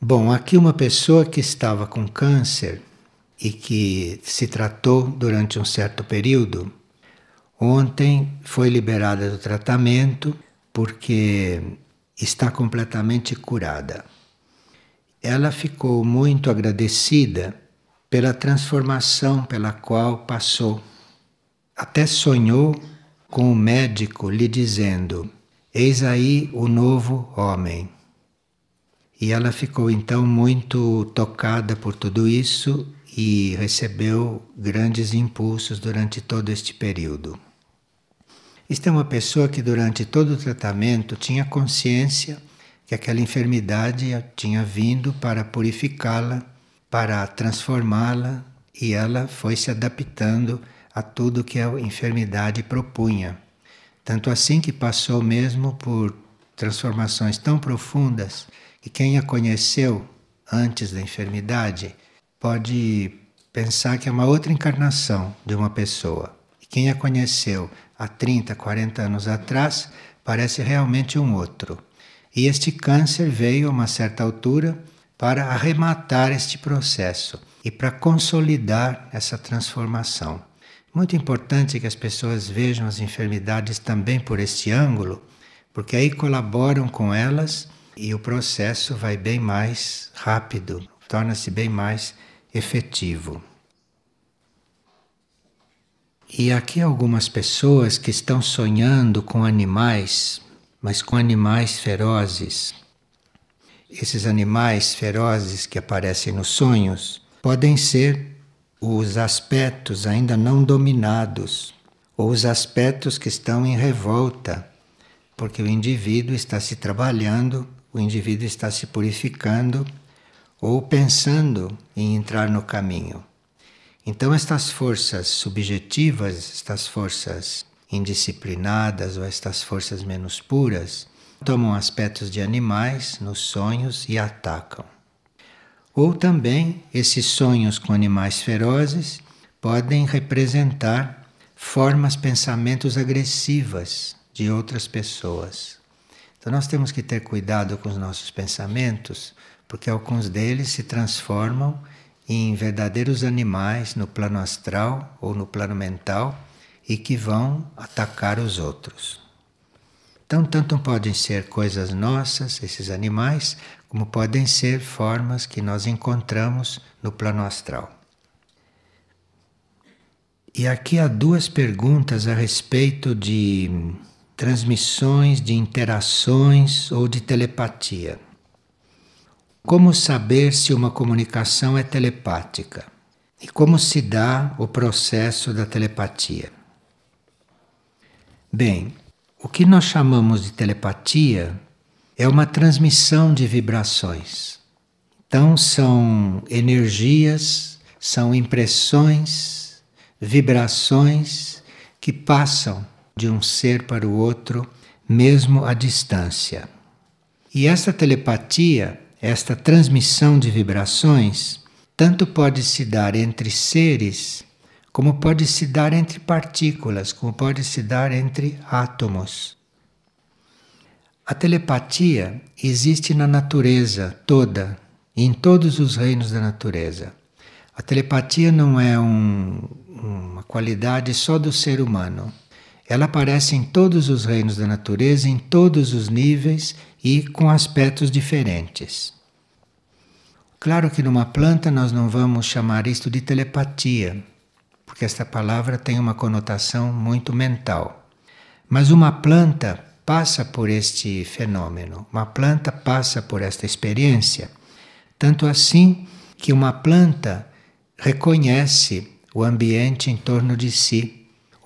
Bom, aqui uma pessoa que estava com câncer e que se tratou durante um certo período, ontem foi liberada do tratamento porque está completamente curada. Ela ficou muito agradecida pela transformação pela qual passou. Até sonhou com o médico lhe dizendo: Eis aí o novo homem. E ela ficou então muito tocada por tudo isso e recebeu grandes impulsos durante todo este período. Esta é uma pessoa que durante todo o tratamento tinha consciência que aquela enfermidade tinha vindo para purificá-la, para transformá-la, e ela foi se adaptando a tudo que a enfermidade propunha. Tanto assim que passou mesmo por transformações tão profundas e quem a conheceu antes da enfermidade pode pensar que é uma outra encarnação de uma pessoa. E quem a conheceu há 30, 40 anos atrás parece realmente um outro. E este câncer veio a uma certa altura para arrematar este processo e para consolidar essa transformação. Muito importante que as pessoas vejam as enfermidades também por este ângulo, porque aí colaboram com elas e o processo vai bem mais rápido, torna-se bem mais efetivo. E aqui algumas pessoas que estão sonhando com animais, mas com animais ferozes. Esses animais ferozes que aparecem nos sonhos podem ser os aspectos ainda não dominados, ou os aspectos que estão em revolta, porque o indivíduo está se trabalhando o indivíduo está se purificando ou pensando em entrar no caminho. Então, estas forças subjetivas, estas forças indisciplinadas ou estas forças menos puras, tomam aspectos de animais nos sonhos e atacam. Ou também esses sonhos com animais ferozes podem representar formas, pensamentos agressivas de outras pessoas. Então nós temos que ter cuidado com os nossos pensamentos, porque alguns deles se transformam em verdadeiros animais no plano astral ou no plano mental e que vão atacar os outros. Então, tanto podem ser coisas nossas, esses animais, como podem ser formas que nós encontramos no plano astral. E aqui há duas perguntas a respeito de transmissões de interações ou de telepatia. Como saber se uma comunicação é telepática? E como se dá o processo da telepatia? Bem, o que nós chamamos de telepatia é uma transmissão de vibrações. Então, são energias, são impressões, vibrações que passam de um ser para o outro, mesmo à distância. E essa telepatia, esta transmissão de vibrações, tanto pode se dar entre seres, como pode se dar entre partículas, como pode se dar entre átomos. A telepatia existe na natureza toda, em todos os reinos da natureza. A telepatia não é um, uma qualidade só do ser humano. Ela aparece em todos os reinos da natureza, em todos os níveis e com aspectos diferentes. Claro que numa planta nós não vamos chamar isto de telepatia, porque esta palavra tem uma conotação muito mental. Mas uma planta passa por este fenômeno, uma planta passa por esta experiência, tanto assim que uma planta reconhece o ambiente em torno de si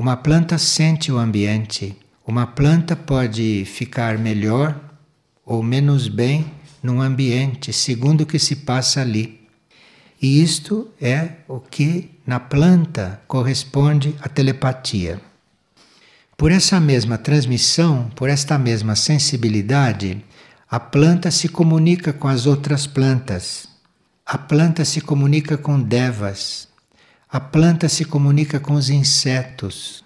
uma planta sente o ambiente. Uma planta pode ficar melhor ou menos bem num ambiente, segundo o que se passa ali. E isto é o que na planta corresponde à telepatia. Por essa mesma transmissão, por esta mesma sensibilidade, a planta se comunica com as outras plantas. A planta se comunica com devas, a planta se comunica com os insetos.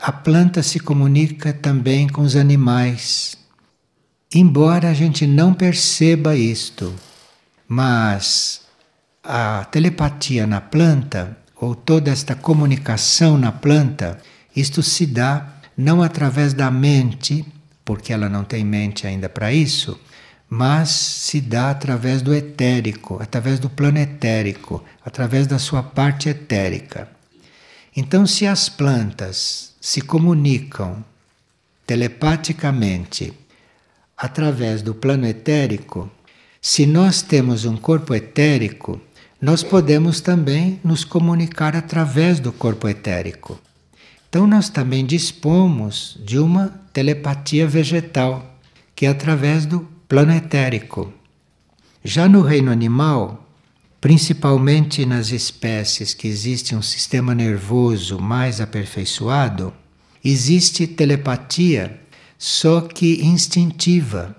A planta se comunica também com os animais. Embora a gente não perceba isto, Mas a telepatia na planta, ou toda esta comunicação na planta, isto se dá não através da mente, porque ela não tem mente ainda para isso, mas se dá através do etérico, através do plano etérico, através da sua parte etérica. Então, se as plantas se comunicam telepaticamente através do plano etérico, se nós temos um corpo etérico, nós podemos também nos comunicar através do corpo etérico. Então, nós também dispomos de uma telepatia vegetal, que é através do plano etérico. Já no reino animal, principalmente nas espécies que existe um sistema nervoso mais aperfeiçoado, existe telepatia, só que instintiva,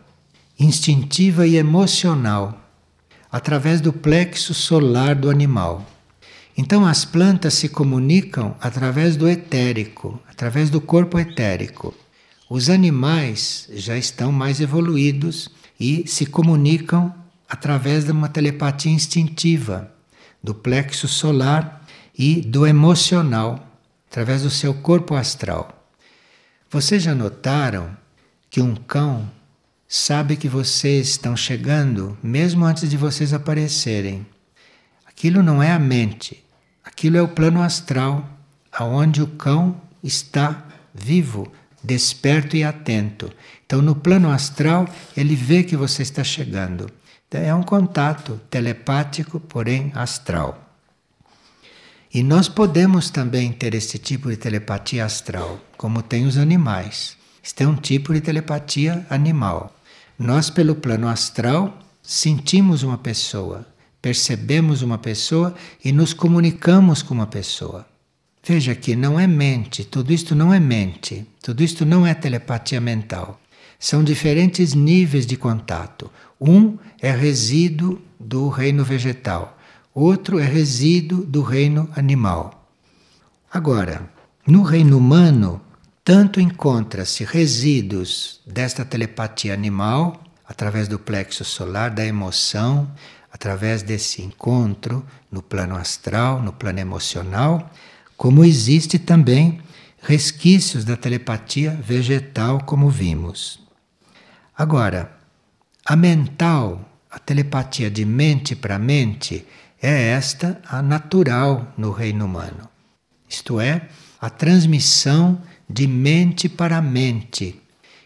instintiva e emocional, através do plexo solar do animal. Então as plantas se comunicam através do etérico, através do corpo etérico. Os animais já estão mais evoluídos e se comunicam através de uma telepatia instintiva, do plexo solar e do emocional, através do seu corpo astral. Vocês já notaram que um cão sabe que vocês estão chegando mesmo antes de vocês aparecerem? Aquilo não é a mente, aquilo é o plano astral, aonde o cão está vivo, desperto e atento. Então, no plano astral, ele vê que você está chegando. Então, é um contato telepático, porém astral. E nós podemos também ter esse tipo de telepatia astral, como tem os animais. Este é um tipo de telepatia animal. Nós, pelo plano astral, sentimos uma pessoa, percebemos uma pessoa e nos comunicamos com uma pessoa. Veja que não é mente, tudo isto não é mente, tudo isto não é telepatia mental. São diferentes níveis de contato. Um é resíduo do reino vegetal, outro é resíduo do reino animal. Agora, no reino humano, tanto encontra-se resíduos desta telepatia animal, através do plexo solar, da emoção, através desse encontro no plano astral, no plano emocional, como existe também resquícios da telepatia vegetal, como vimos. Agora, a mental, a telepatia de mente para mente, é esta a natural no reino humano. Isto é, a transmissão de mente para mente.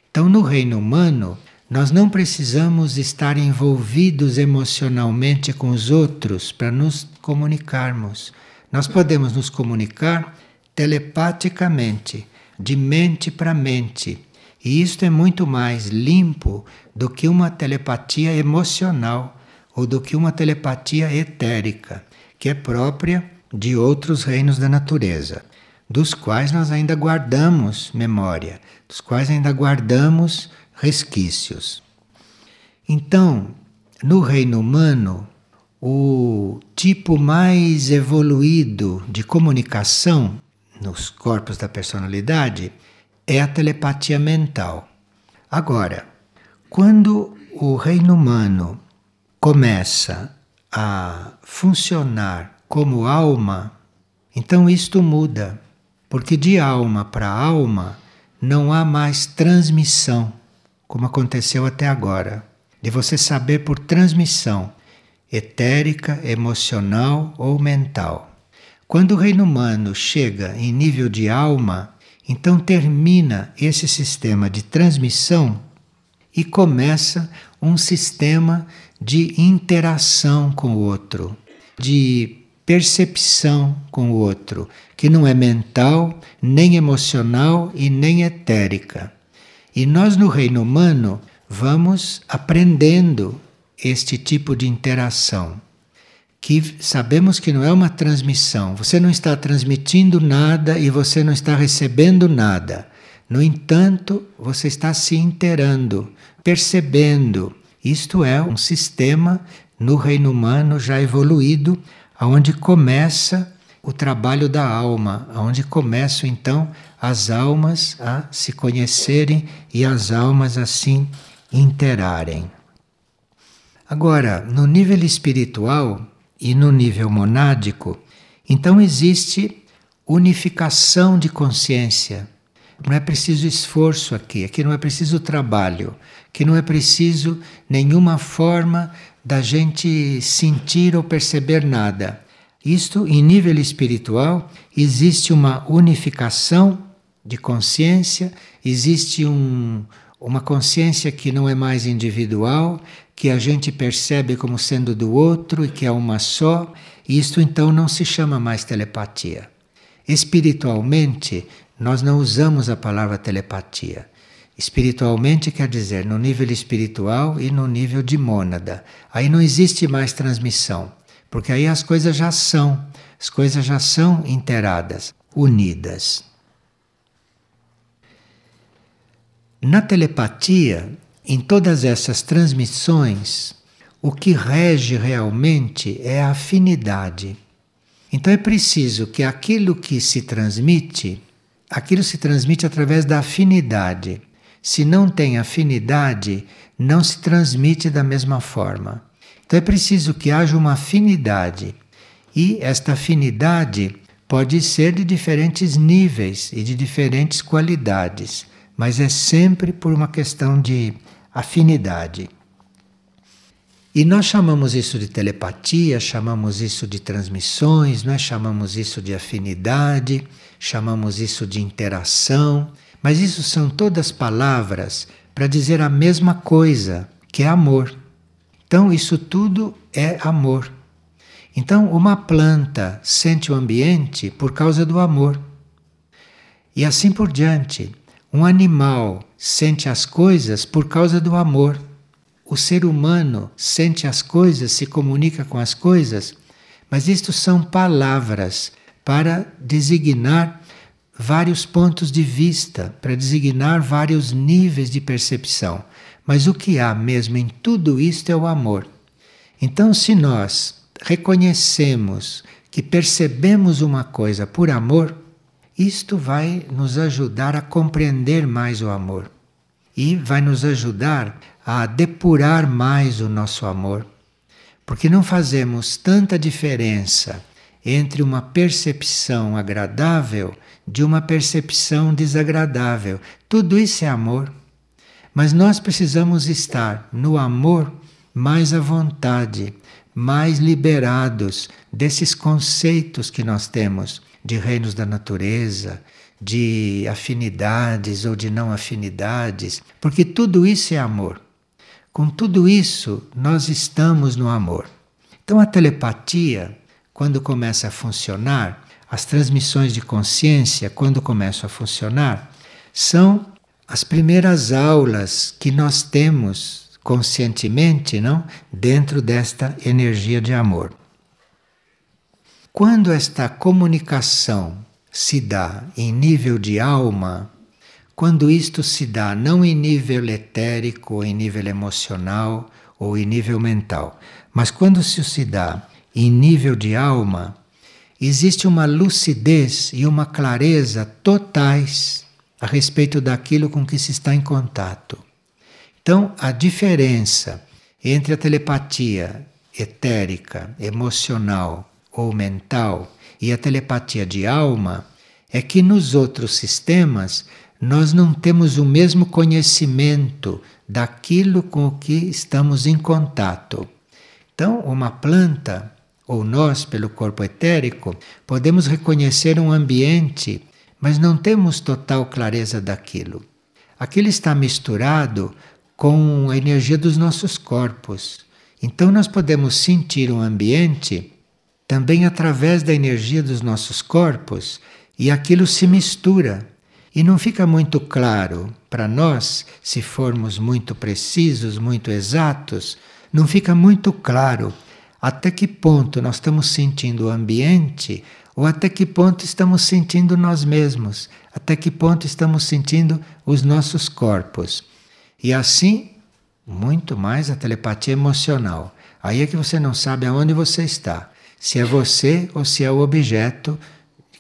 Então, no reino humano, nós não precisamos estar envolvidos emocionalmente com os outros para nos comunicarmos. Nós podemos nos comunicar telepaticamente, de mente para mente. E isto é muito mais limpo do que uma telepatia emocional ou do que uma telepatia etérica, que é própria de outros reinos da natureza, dos quais nós ainda guardamos memória, dos quais ainda guardamos resquícios. Então, no reino humano, o tipo mais evoluído de comunicação nos corpos da personalidade é a telepatia mental. Agora, quando o reino humano começa a funcionar como alma, então isto muda, porque de alma para alma não há mais transmissão, como aconteceu até agora, de você saber por transmissão etérica, emocional ou mental. Quando o reino humano chega em nível de alma, então termina esse sistema de transmissão e começa um sistema de interação com o outro, de percepção com o outro, que não é mental, nem emocional e nem etérica. E nós no reino humano vamos aprendendo este tipo de interação, que sabemos que não é uma transmissão. Você não está transmitindo nada e você não está recebendo nada. No entanto, você está se inteirando, percebendo. Isto é um sistema no reino humano já evoluído, aonde começa o trabalho da alma, aonde começam então as almas a se conhecerem e as almas assim interarem. Agora, no nível espiritual e no nível monádico, então existe unificação de consciência. Não é preciso esforço aqui, aqui não é preciso trabalho, aqui não é preciso nenhuma forma da gente sentir ou perceber nada. Isto, em nível espiritual, existe uma unificação de consciência, existe um, uma consciência que não é mais individual, que a gente percebe como sendo do outro e que é uma só, isto então não se chama mais telepatia. Espiritualmente, nós não usamos a palavra telepatia. Espiritualmente quer dizer no nível espiritual e no nível de mônada. Aí não existe mais transmissão, porque aí as coisas já são, as coisas já são inteiradas, unidas. Na telepatia, em todas essas transmissões, o que rege realmente é a afinidade. Então é preciso que aquilo que se transmite, aquilo se transmite através da afinidade. Se não tem afinidade, não se transmite da mesma forma. Então é preciso que haja uma afinidade. E esta afinidade pode ser de diferentes níveis e de diferentes qualidades mas é sempre por uma questão de afinidade. E nós chamamos isso de telepatia, chamamos isso de transmissões, nós chamamos isso de afinidade, chamamos isso de interação, mas isso são todas palavras para dizer a mesma coisa, que é amor. Então, isso tudo é amor. Então, uma planta sente o ambiente por causa do amor. E assim por diante. Um animal sente as coisas por causa do amor. O ser humano sente as coisas, se comunica com as coisas, mas isto são palavras para designar vários pontos de vista, para designar vários níveis de percepção. Mas o que há mesmo em tudo isto é o amor. Então, se nós reconhecemos que percebemos uma coisa por amor, isto vai nos ajudar a compreender mais o amor e vai nos ajudar a depurar mais o nosso amor. Porque não fazemos tanta diferença entre uma percepção agradável de uma percepção desagradável. Tudo isso é amor. Mas nós precisamos estar no amor mais à vontade, mais liberados desses conceitos que nós temos de reinos da natureza, de afinidades ou de não afinidades, porque tudo isso é amor. Com tudo isso, nós estamos no amor. Então, a telepatia, quando começa a funcionar, as transmissões de consciência, quando começam a funcionar, são as primeiras aulas que nós temos conscientemente, não, dentro desta energia de amor. Quando esta comunicação se dá em nível de alma, quando isto se dá não em nível etérico, ou em nível emocional ou em nível mental, mas quando isso se dá em nível de alma, existe uma lucidez e uma clareza totais a respeito daquilo com que se está em contato. Então, a diferença entre a telepatia etérica, emocional ou mental e a telepatia de alma é que nos outros sistemas nós não temos o mesmo conhecimento daquilo com o que estamos em contato. Então, uma planta, ou nós, pelo corpo etérico, podemos reconhecer um ambiente, mas não temos total clareza daquilo. Aquilo está misturado com a energia dos nossos corpos. Então, nós podemos sentir um ambiente também através da energia dos nossos corpos, e aquilo se mistura. E não fica muito claro para nós, se formos muito precisos, muito exatos, não fica muito claro até que ponto nós estamos sentindo o ambiente ou até que ponto estamos sentindo nós mesmos, até que ponto estamos sentindo os nossos corpos. E assim, muito mais a telepatia emocional. Aí é que você não sabe aonde você está se é você ou se é o objeto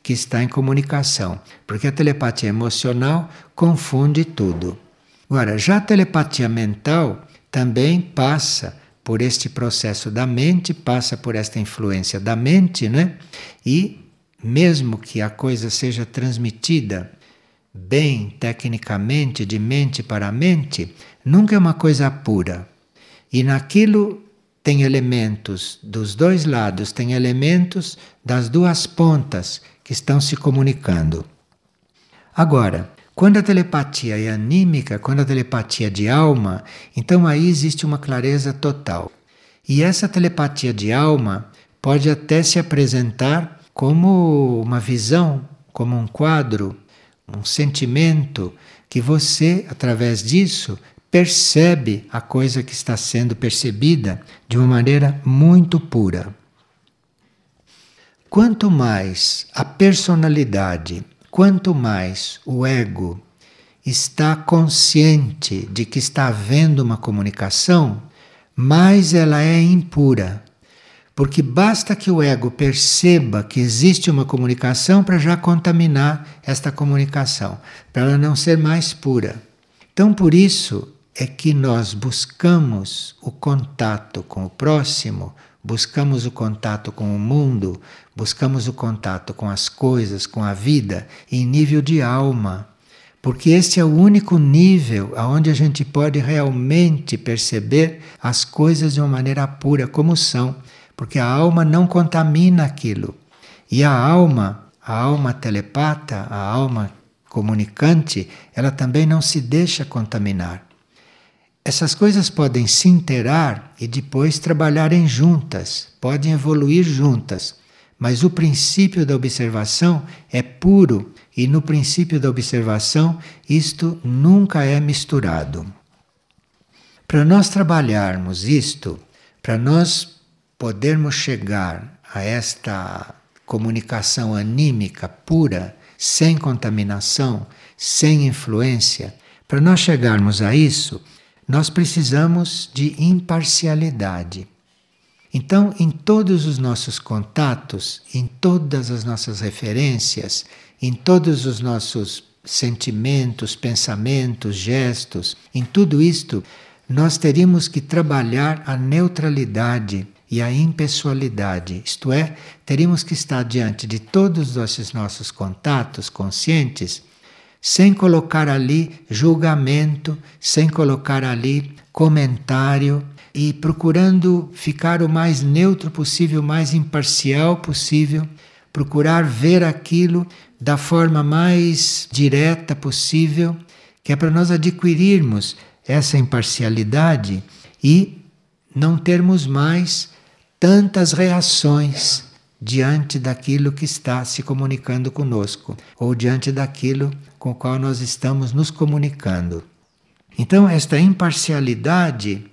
que está em comunicação, porque a telepatia emocional confunde tudo. Agora, já a telepatia mental também passa por este processo da mente, passa por esta influência da mente, né? E mesmo que a coisa seja transmitida bem tecnicamente de mente para mente, nunca é uma coisa pura. E naquilo tem elementos dos dois lados, tem elementos das duas pontas que estão se comunicando. Agora, quando a telepatia é anímica, quando a telepatia é de alma, então aí existe uma clareza total. E essa telepatia de alma pode até se apresentar como uma visão, como um quadro, um sentimento que você, através disso, percebe a coisa que está sendo percebida de uma maneira muito pura. Quanto mais a personalidade, quanto mais o ego está consciente de que está havendo uma comunicação, mais ela é impura. Porque basta que o ego perceba que existe uma comunicação para já contaminar esta comunicação, para ela não ser mais pura. Então, por isso é que nós buscamos o contato com o próximo, buscamos o contato com o mundo, buscamos o contato com as coisas, com a vida, em nível de alma. Porque este é o único nível aonde a gente pode realmente perceber as coisas de uma maneira pura como são porque a alma não contamina aquilo. E a alma, a alma telepata, a alma comunicante, ela também não se deixa contaminar. Essas coisas podem se interar e depois trabalharem juntas, podem evoluir juntas, mas o princípio da observação é puro e no princípio da observação isto nunca é misturado. Para nós trabalharmos isto, para nós podermos chegar a esta comunicação anímica pura, sem contaminação, sem influência, para nós chegarmos a isso, nós precisamos de imparcialidade. Então, em todos os nossos contatos, em todas as nossas referências, em todos os nossos sentimentos, pensamentos, gestos, em tudo isto, nós teríamos que trabalhar a neutralidade e a impessoalidade, isto é, teríamos que estar diante de todos esses nossos contatos conscientes sem colocar ali julgamento, sem colocar ali comentário e procurando ficar o mais neutro possível, o mais imparcial possível, procurar ver aquilo da forma mais direta possível, que é para nós adquirirmos essa imparcialidade e não termos mais tantas reações diante daquilo que está se comunicando conosco ou diante daquilo com o qual nós estamos nos comunicando. Então, esta imparcialidade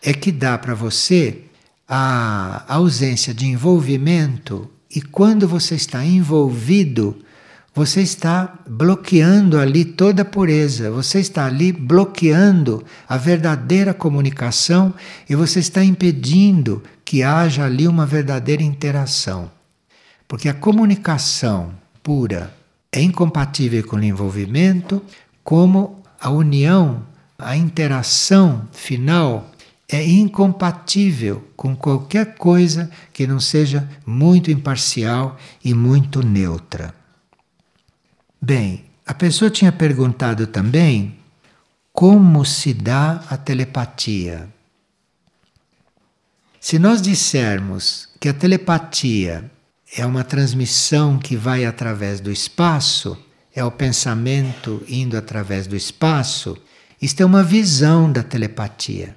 é que dá para você a ausência de envolvimento, e quando você está envolvido, você está bloqueando ali toda a pureza, você está ali bloqueando a verdadeira comunicação e você está impedindo que haja ali uma verdadeira interação. Porque a comunicação pura é incompatível com o envolvimento, como a união, a interação final é incompatível com qualquer coisa que não seja muito imparcial e muito neutra. Bem, a pessoa tinha perguntado também como se dá a telepatia. Se nós dissermos que a telepatia é uma transmissão que vai através do espaço, é o pensamento indo através do espaço, isto é uma visão da telepatia.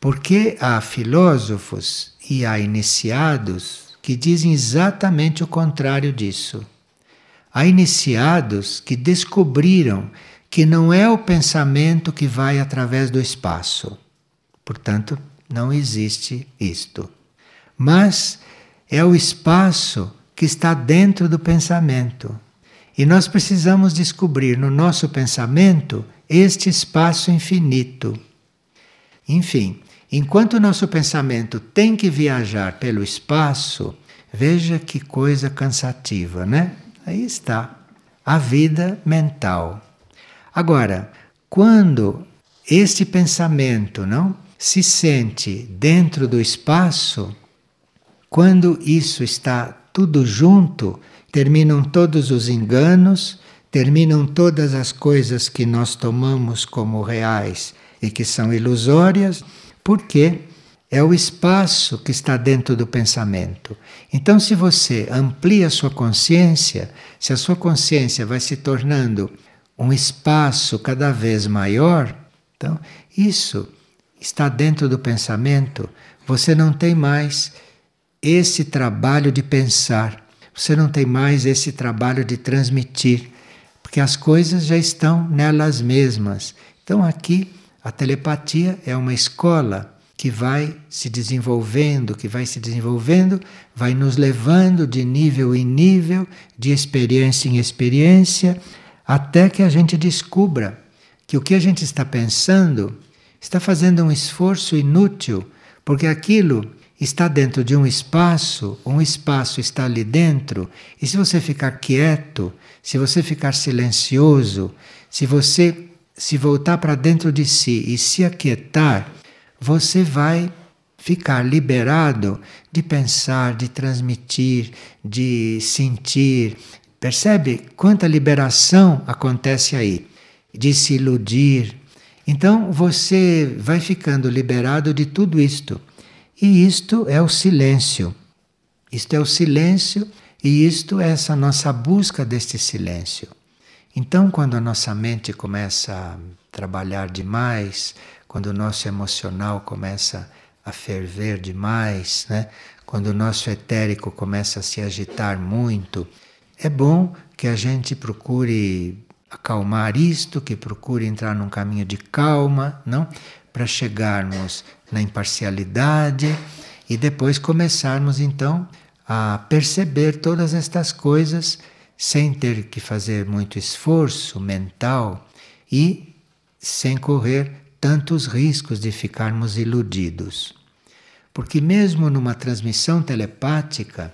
Porque há filósofos e há iniciados que dizem exatamente o contrário disso. Há iniciados que descobriram que não é o pensamento que vai através do espaço. Portanto, não existe isto. Mas é o espaço que está dentro do pensamento. E nós precisamos descobrir no nosso pensamento este espaço infinito. Enfim, enquanto o nosso pensamento tem que viajar pelo espaço, veja que coisa cansativa, né? Aí está a vida mental. Agora, quando este pensamento, não, se sente dentro do espaço, quando isso está tudo junto, terminam todos os enganos, terminam todas as coisas que nós tomamos como reais e que são ilusórias, porque é o espaço que está dentro do pensamento. Então, se você amplia a sua consciência, se a sua consciência vai se tornando um espaço cada vez maior, então isso está dentro do pensamento. Você não tem mais esse trabalho de pensar, você não tem mais esse trabalho de transmitir, porque as coisas já estão nelas mesmas. Então, aqui, a telepatia é uma escola que vai se desenvolvendo, que vai se desenvolvendo, vai nos levando de nível em nível, de experiência em experiência, até que a gente descubra que o que a gente está pensando está fazendo um esforço inútil, porque aquilo está dentro de um espaço, um espaço está ali dentro, e se você ficar quieto, se você ficar silencioso, se você se voltar para dentro de si e se aquietar, você vai ficar liberado de pensar, de transmitir, de sentir. Percebe quanta liberação acontece aí? De se iludir. Então você vai ficando liberado de tudo isto. E isto é o silêncio. Isto é o silêncio e isto é essa nossa busca deste silêncio. Então, quando a nossa mente começa a trabalhar demais, quando o nosso emocional começa a ferver demais, né? quando o nosso etérico começa a se agitar muito, é bom que a gente procure acalmar isto, que procure entrar num caminho de calma, não? Para chegarmos na imparcialidade e depois começarmos então a perceber todas estas coisas sem ter que fazer muito esforço mental e sem correr tantos riscos de ficarmos iludidos. Porque, mesmo numa transmissão telepática,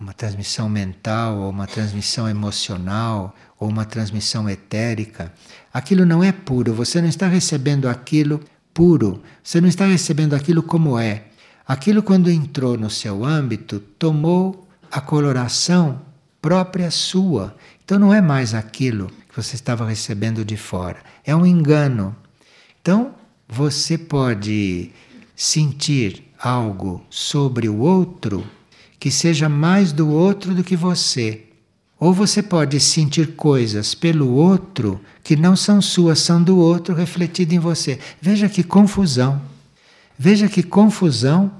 uma transmissão mental, ou uma transmissão emocional, ou uma transmissão etérica, aquilo não é puro, você não está recebendo aquilo puro, você não está recebendo aquilo como é. Aquilo, quando entrou no seu âmbito, tomou a coloração própria sua. Então, não é mais aquilo que você estava recebendo de fora, é um engano. Então, você pode sentir algo sobre o outro que seja mais do outro do que você. Ou você pode sentir coisas pelo outro que não são suas, são do outro refletido em você. Veja que confusão. Veja que confusão.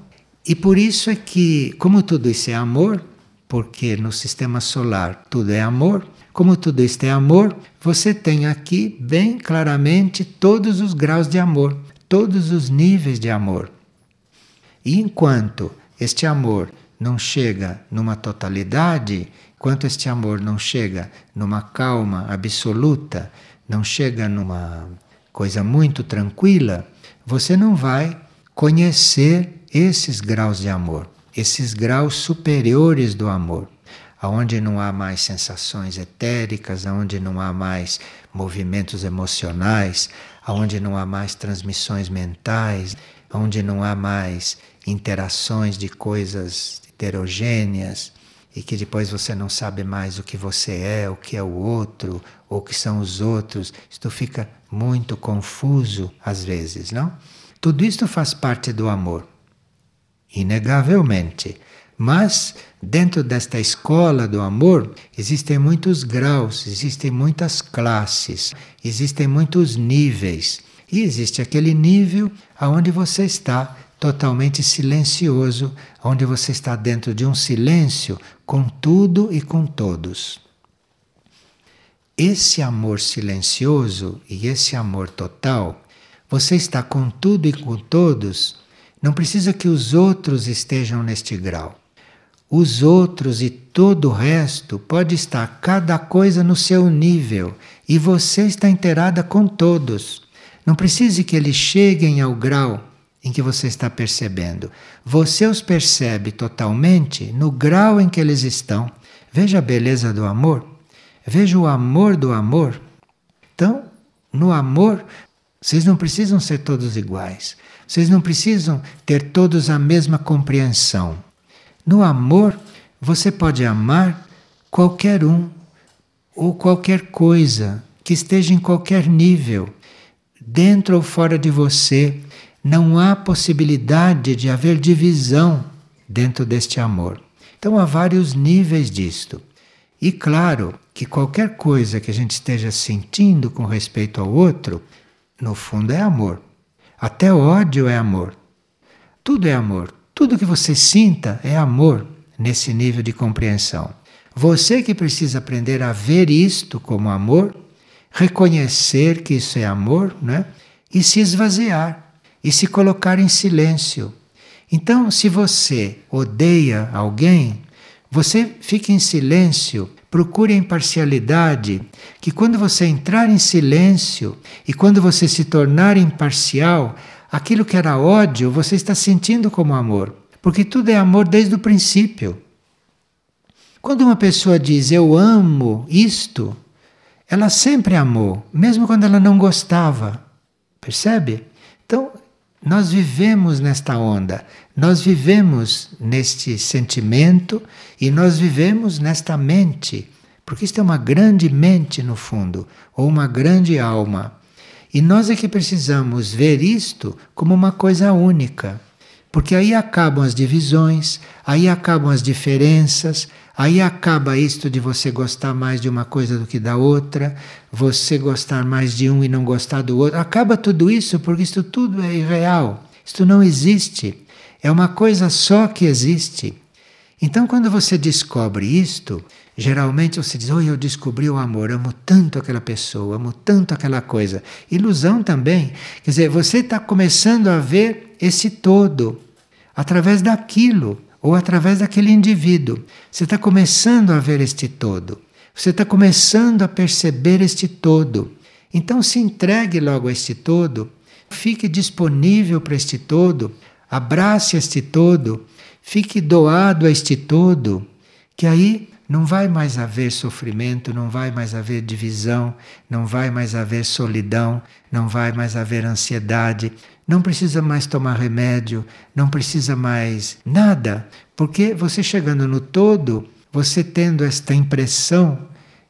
E por isso é que, como tudo isso é amor, porque no sistema solar tudo é amor, como tudo isto é amor, você tem aqui bem claramente todos os graus de amor, todos os níveis de amor. E enquanto este amor não chega numa totalidade, enquanto este amor não chega numa calma absoluta, não chega numa coisa muito tranquila, você não vai conhecer esses graus de amor, esses graus superiores do amor. Aonde não há mais sensações etéricas, aonde não há mais movimentos emocionais, aonde não há mais transmissões mentais, aonde não há mais interações de coisas heterogêneas e que depois você não sabe mais o que você é, o que é o outro, ou o que são os outros. Isto fica muito confuso às vezes, não? Tudo isto faz parte do amor. Inegavelmente. Mas dentro desta escola do amor existem muitos graus, existem muitas classes, existem muitos níveis. E existe aquele nível aonde você está totalmente silencioso, onde você está dentro de um silêncio com tudo e com todos. Esse amor silencioso e esse amor total, você está com tudo e com todos, não precisa que os outros estejam neste grau. Os outros e todo o resto pode estar cada coisa no seu nível e você está inteirada com todos. Não precise que eles cheguem ao grau em que você está percebendo. Você os percebe totalmente no grau em que eles estão. Veja a beleza do amor. Veja o amor do amor. Então, no amor, Vocês não precisam ser todos iguais. Vocês não precisam ter todos a mesma compreensão. No amor, você pode amar qualquer um ou qualquer coisa que esteja em qualquer nível, dentro ou fora de você. Não há possibilidade de haver divisão dentro deste amor. Então há vários níveis disto. E claro que qualquer coisa que a gente esteja sentindo com respeito ao outro, no fundo é amor. Até ódio é amor. Tudo é amor. Tudo que você sinta é amor nesse nível de compreensão. Você que precisa aprender a ver isto como amor, reconhecer que isso é amor, né? E se esvaziar e se colocar em silêncio. Então, se você odeia alguém, você fica em silêncio Procure a imparcialidade, que quando você entrar em silêncio e quando você se tornar imparcial, aquilo que era ódio você está sentindo como amor, porque tudo é amor desde o princípio. Quando uma pessoa diz eu amo isto, ela sempre amou, mesmo quando ela não gostava. Percebe? Então, nós vivemos nesta onda, nós vivemos neste sentimento e nós vivemos nesta mente, porque isto é uma grande mente no fundo, ou uma grande alma. E nós é que precisamos ver isto como uma coisa única, porque aí acabam as divisões, aí acabam as diferenças, Aí acaba isto de você gostar mais de uma coisa do que da outra, você gostar mais de um e não gostar do outro. Acaba tudo isso porque isto tudo é irreal. Isto não existe. É uma coisa só que existe. Então, quando você descobre isto, geralmente você diz: Oh, eu descobri o amor, amo tanto aquela pessoa, amo tanto aquela coisa. Ilusão também. Quer dizer, você está começando a ver esse todo através daquilo ou através daquele indivíduo. Você está começando a ver este todo. Você está começando a perceber este todo. Então se entregue logo a este todo, fique disponível para este todo, abrace este todo, fique doado a este todo, que aí não vai mais haver sofrimento, não vai mais haver divisão, não vai mais haver solidão, não vai mais haver ansiedade, não precisa mais tomar remédio, não precisa mais nada, porque você chegando no todo, você tendo esta impressão,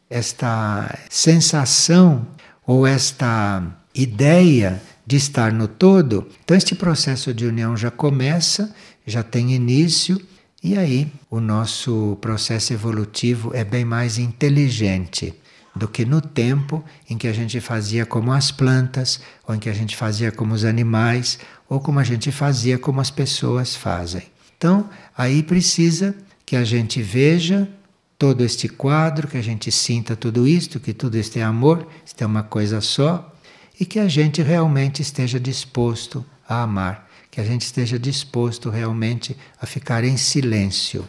esta sensação ou esta ideia de estar no todo, então este processo de união já começa, já tem início, e aí o nosso processo evolutivo é bem mais inteligente do que no tempo em que a gente fazia como as plantas, ou em que a gente fazia como os animais, ou como a gente fazia como as pessoas fazem. Então, aí precisa que a gente veja todo este quadro, que a gente sinta tudo isto, que tudo isto é amor, isto é uma coisa só, e que a gente realmente esteja disposto a amar, que a gente esteja disposto realmente a ficar em silêncio.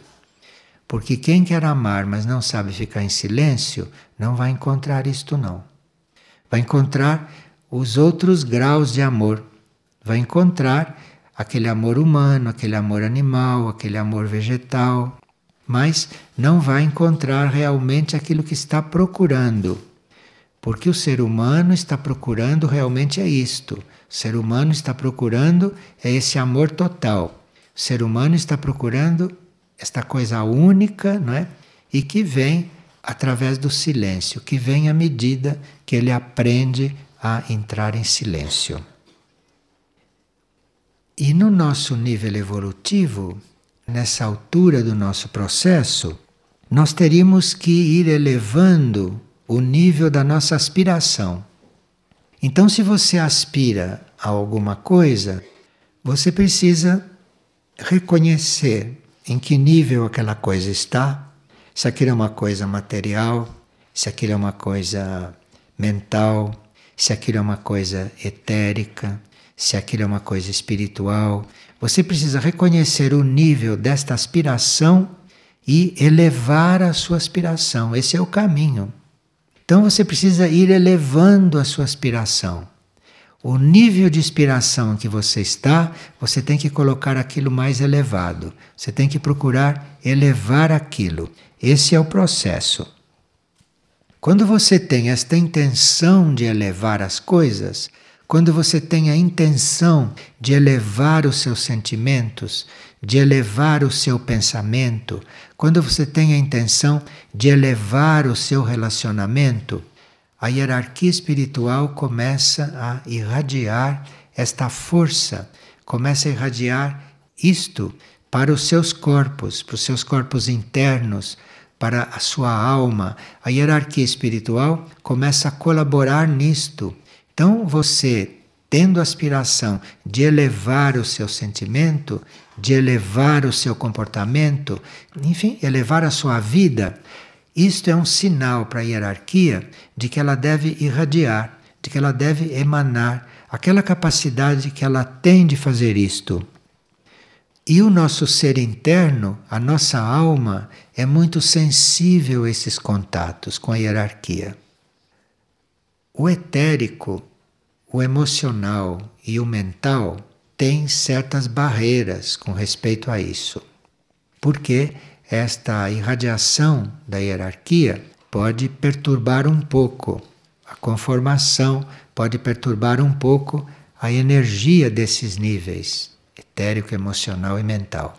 Porque quem quer amar, mas não sabe ficar em silêncio, não vai encontrar isto não. Vai encontrar os outros graus de amor. Vai encontrar aquele amor humano, aquele amor animal, aquele amor vegetal, mas não vai encontrar realmente aquilo que está procurando. Porque o ser humano está procurando realmente é isto. O ser humano está procurando é esse amor total. O ser humano está procurando esta coisa única, não é? E que vem através do silêncio, que vem à medida que ele aprende a entrar em silêncio. E no nosso nível evolutivo, nessa altura do nosso processo, nós teríamos que ir elevando o nível da nossa aspiração. Então, se você aspira a alguma coisa, você precisa reconhecer em que nível aquela coisa está, se aquilo é uma coisa material, se aquilo é uma coisa mental, se aquilo é uma coisa etérica, se aquilo é uma coisa espiritual. Você precisa reconhecer o nível desta aspiração e elevar a sua aspiração. Esse é o caminho. Então você precisa ir elevando a sua aspiração o nível de inspiração que você está, você tem que colocar aquilo mais elevado. Você tem que procurar elevar aquilo. Esse é o processo. Quando você tem esta intenção de elevar as coisas, quando você tem a intenção de elevar os seus sentimentos, de elevar o seu pensamento, quando você tem a intenção de elevar o seu relacionamento, a hierarquia espiritual começa a irradiar esta força, começa a irradiar isto para os seus corpos, para os seus corpos internos, para a sua alma. A hierarquia espiritual começa a colaborar nisto. Então você, tendo aspiração de elevar o seu sentimento, de elevar o seu comportamento, enfim, elevar a sua vida, isto é um sinal para a hierarquia de que ela deve irradiar, de que ela deve emanar aquela capacidade que ela tem de fazer isto. E o nosso ser interno, a nossa alma, é muito sensível a esses contatos com a hierarquia. O etérico, o emocional e o mental têm certas barreiras com respeito a isso. Porque esta irradiação da hierarquia pode perturbar um pouco a conformação, pode perturbar um pouco a energia desses níveis etérico, emocional e mental.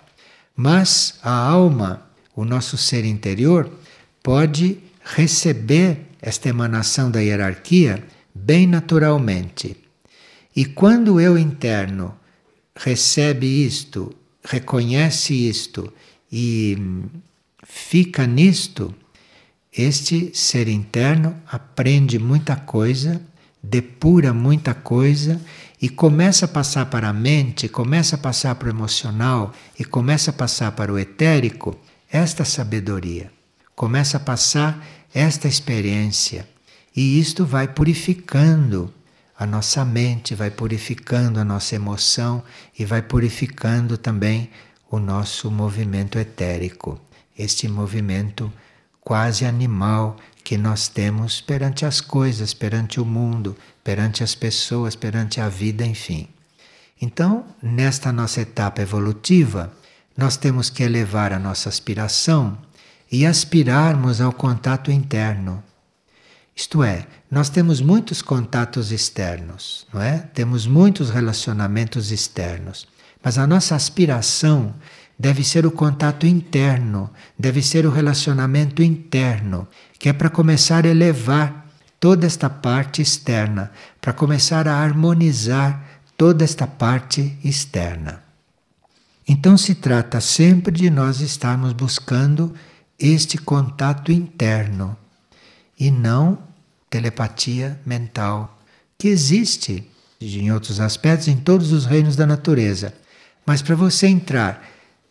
Mas a alma, o nosso ser interior, pode receber esta emanação da hierarquia bem naturalmente. E quando o eu interno recebe isto, reconhece isto e fica nisto, este ser interno aprende muita coisa, depura muita coisa e começa a passar para a mente, começa a passar para o emocional e começa a passar para o etérico esta sabedoria, começa a passar esta experiência. E isto vai purificando a nossa mente, vai purificando a nossa emoção e vai purificando também o nosso movimento etérico, este movimento quase animal que nós temos perante as coisas, perante o mundo, perante as pessoas, perante a vida, enfim. Então, nesta nossa etapa evolutiva, nós temos que elevar a nossa aspiração e aspirarmos ao contato interno. Isto é, nós temos muitos contatos externos, não é? Temos muitos relacionamentos externos, mas a nossa aspiração deve ser o contato interno, deve ser o relacionamento interno, que é para começar a elevar toda esta parte externa, para começar a harmonizar toda esta parte externa. Então se trata sempre de nós estarmos buscando este contato interno e não telepatia mental, que existe em outros aspectos em todos os reinos da natureza. Mas para você entrar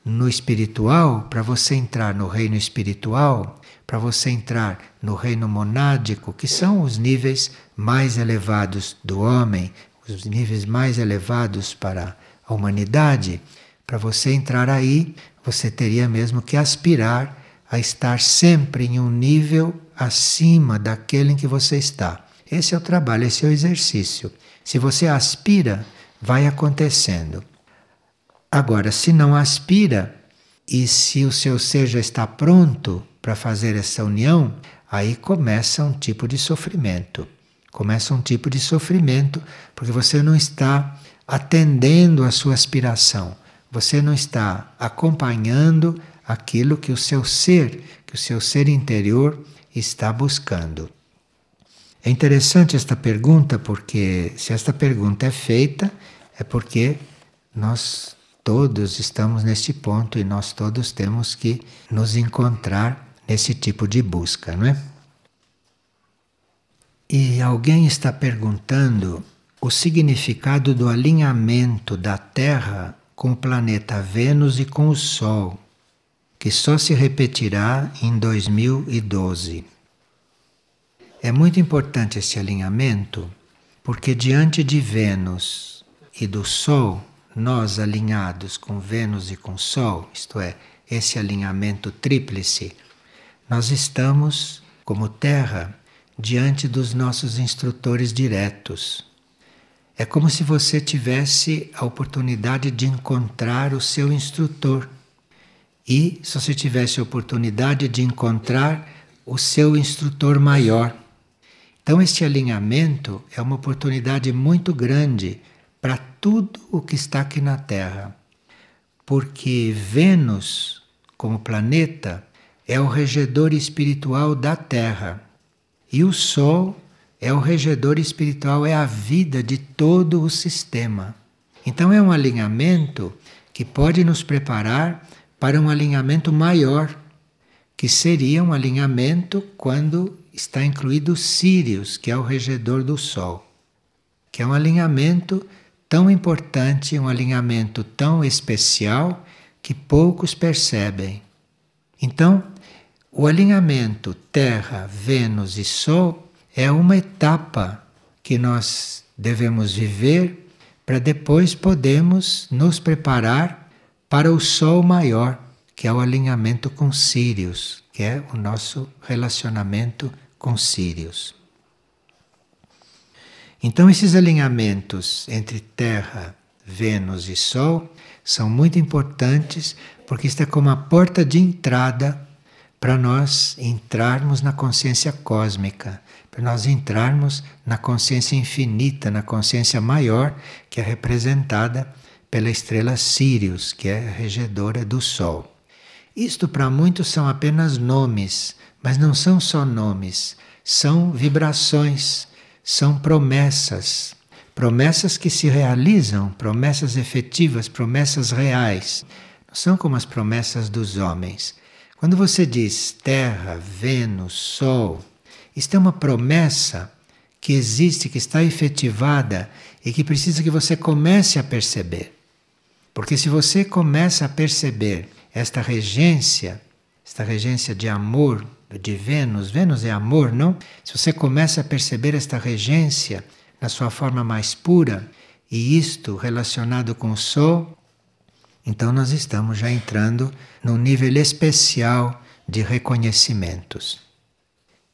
no espiritual, para você entrar no reino espiritual, para você entrar no reino monádico, que são os níveis mais elevados do homem, os níveis mais elevados para a humanidade, para você entrar aí, você teria mesmo que aspirar a estar sempre em um nível acima daquele em que você está. Esse é o trabalho, esse é o exercício. Se você aspira, vai acontecendo. Agora, se não aspira e se o seu ser já está pronto para fazer essa união, aí começa um tipo de sofrimento. Começa um tipo de sofrimento porque você não está atendendo a sua aspiração. Você não está acompanhando aquilo que o seu ser, que o seu ser interior está buscando. É interessante esta pergunta porque se esta pergunta é feita é porque nós todos estamos neste ponto e nós todos temos que nos encontrar nesse tipo de busca, não é? E alguém está perguntando o significado do alinhamento da Terra com o planeta Vênus e com o Sol, que só se repetirá em 2012. É muito importante esse alinhamento, porque diante de Vênus e do Sol, nós alinhados com Vênus e com Sol, isto é, esse alinhamento tríplice, nós estamos, como Terra, diante dos nossos instrutores diretos. É como se você tivesse a oportunidade de encontrar o seu instrutor. E se você tivesse a oportunidade de encontrar o seu instrutor maior, Então, este alinhamento é uma oportunidade muito grande para tudo o que está aqui na Terra. Porque Vênus, como planeta, é o regedor espiritual da Terra. E o Sol é o regedor espiritual, é a vida de todo o sistema. Então é um alinhamento que pode nos preparar para um alinhamento maior, que seria um alinhamento quando está incluído Sírios, que é o regedor do Sol, que é um alinhamento tão importante, um alinhamento tão especial que poucos percebem. Então, o alinhamento Terra, Vênus e Sol é uma etapa que nós devemos viver para depois podermos nos preparar para o Sol maior, que é o alinhamento com Sírios, que é o nosso relacionamento com Sírios. Então, esses alinhamentos entre Terra, Vênus e Sol são muito importantes porque isto é como a porta de entrada para nós entrarmos na consciência cósmica, para nós entrarmos na consciência infinita, na consciência maior que é representada pela estrela Sirius, que é a regedora do Sol. Isto para muitos são apenas nomes, mas não são só nomes, são vibrações, são promessas. Promessas que se realizam, promessas efetivas, promessas reais. Não são como as promessas dos homens. Quando você diz Terra, Vênus, Sol, isto é uma promessa que existe, que está efetivada e que precisa que você comece a perceber. Porque se você começa a perceber esta regência, esta regência de amor de Vênus, Vênus é amor, não? Se você começa a perceber esta regência na sua forma mais pura, e isto relacionado com o Sol, então nós estamos já entrando num nível especial de reconhecimentos.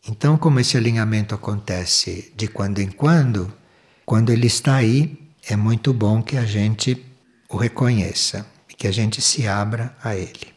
Então, como esse alinhamento acontece de quando em quando, quando ele está aí, é muito bom que a gente o reconheça e que a gente se abra a ele.